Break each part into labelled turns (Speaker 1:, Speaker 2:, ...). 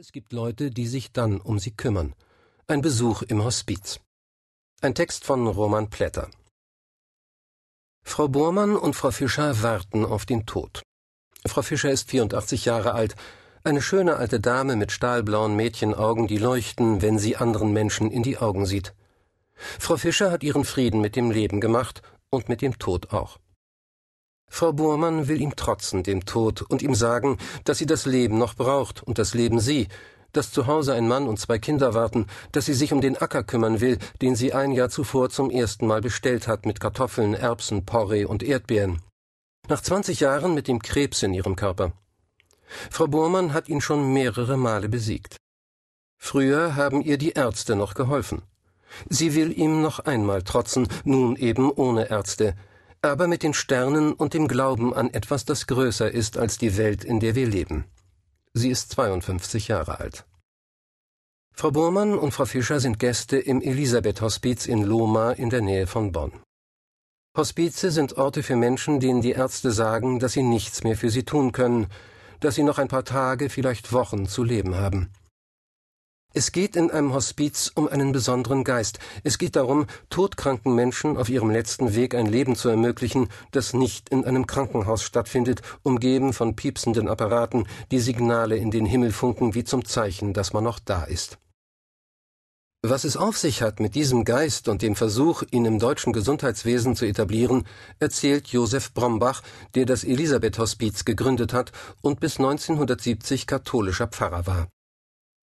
Speaker 1: Es gibt Leute, die sich dann um sie kümmern. Ein Besuch im Hospiz. Ein Text von Roman Plätter. Frau Bormann und Frau Fischer warten auf den Tod. Frau Fischer ist 84 Jahre alt, eine schöne alte Dame mit stahlblauen Mädchenaugen, die leuchten, wenn sie anderen Menschen in die Augen sieht. Frau Fischer hat ihren Frieden mit dem Leben gemacht und mit dem Tod auch. Frau Bormann will ihm trotzen, dem Tod, und ihm sagen, dass sie das Leben noch braucht und das Leben sie, dass zu Hause ein Mann und zwei Kinder warten, dass sie sich um den Acker kümmern will, den sie ein Jahr zuvor zum ersten Mal bestellt hat mit Kartoffeln, Erbsen, Porree und Erdbeeren. Nach zwanzig Jahren mit dem Krebs in ihrem Körper. Frau Bormann hat ihn schon mehrere Male besiegt. Früher haben ihr die Ärzte noch geholfen. Sie will ihm noch einmal trotzen, nun eben ohne Ärzte, aber mit den Sternen und dem Glauben an etwas, das größer ist als die Welt, in der wir leben. Sie ist 52 Jahre alt. Frau Burmann und Frau Fischer sind Gäste im Elisabeth-Hospiz in Lohmar in der Nähe von Bonn. Hospize sind Orte für Menschen, denen die Ärzte sagen, dass sie nichts mehr für sie tun können, dass sie noch ein paar Tage, vielleicht Wochen zu leben haben. Es geht in einem Hospiz um einen besonderen Geist. Es geht darum, todkranken Menschen auf ihrem letzten Weg ein Leben zu ermöglichen, das nicht in einem Krankenhaus stattfindet, umgeben von piepsenden Apparaten, die Signale in den Himmel funken wie zum Zeichen, dass man noch da ist. Was es auf sich hat mit diesem Geist und dem Versuch, ihn im deutschen Gesundheitswesen zu etablieren, erzählt Josef Brombach, der das Elisabeth-Hospiz gegründet hat und bis 1970 katholischer Pfarrer war.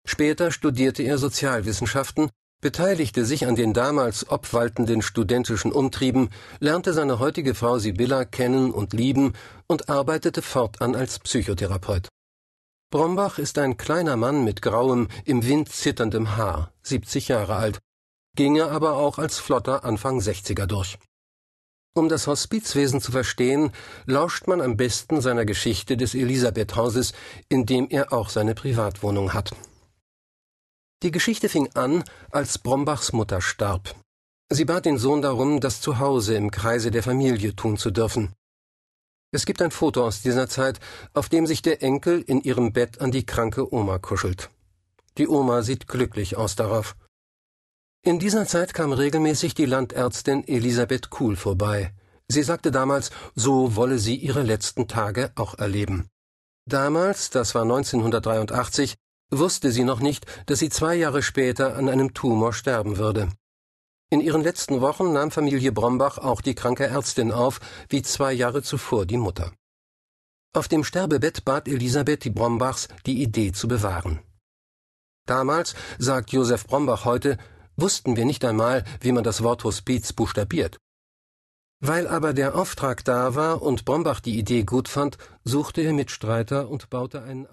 Speaker 1: Später studierte er Sozialwissenschaften, beteiligte sich an den damals obwaltenden studentischen Umtrieben, lernte seine heutige Frau Sibylla kennen und lieben und arbeitete fortan als Psychotherapeut. Brombach ist ein kleiner Mann mit grauem, im Wind zitterndem Haar, 70 Jahre alt, ginge aber auch als flotter Anfang 60er durch. Um das Hospizwesen zu verstehen, lauscht man am besten seiner Geschichte des Elisabethhauses, in dem er auch seine Privatwohnung hat. Die Geschichte fing an, als Brombachs Mutter starb. Sie bat den Sohn darum, das zu Hause im Kreise der Familie tun zu dürfen. Es gibt ein Foto aus dieser Zeit, auf dem sich der Enkel in ihrem Bett an die kranke Oma kuschelt. Die Oma sieht glücklich aus darauf. In dieser Zeit kam regelmäßig die Landärztin Elisabeth Kuhl vorbei. Sie sagte damals, so wolle sie ihre letzten Tage auch erleben. Damals, das war 1983, wusste sie noch nicht, dass sie zwei Jahre später an einem Tumor sterben würde. In ihren letzten Wochen nahm Familie Brombach auch die kranke Ärztin auf, wie zwei Jahre zuvor die Mutter. Auf dem Sterbebett bat Elisabeth die Brombachs, die Idee zu bewahren. Damals, sagt Josef Brombach heute, wussten wir nicht einmal, wie man das Wort Hospiz buchstabiert. Weil aber der Auftrag da war und Brombach die Idee gut fand, suchte er Mitstreiter und baute einen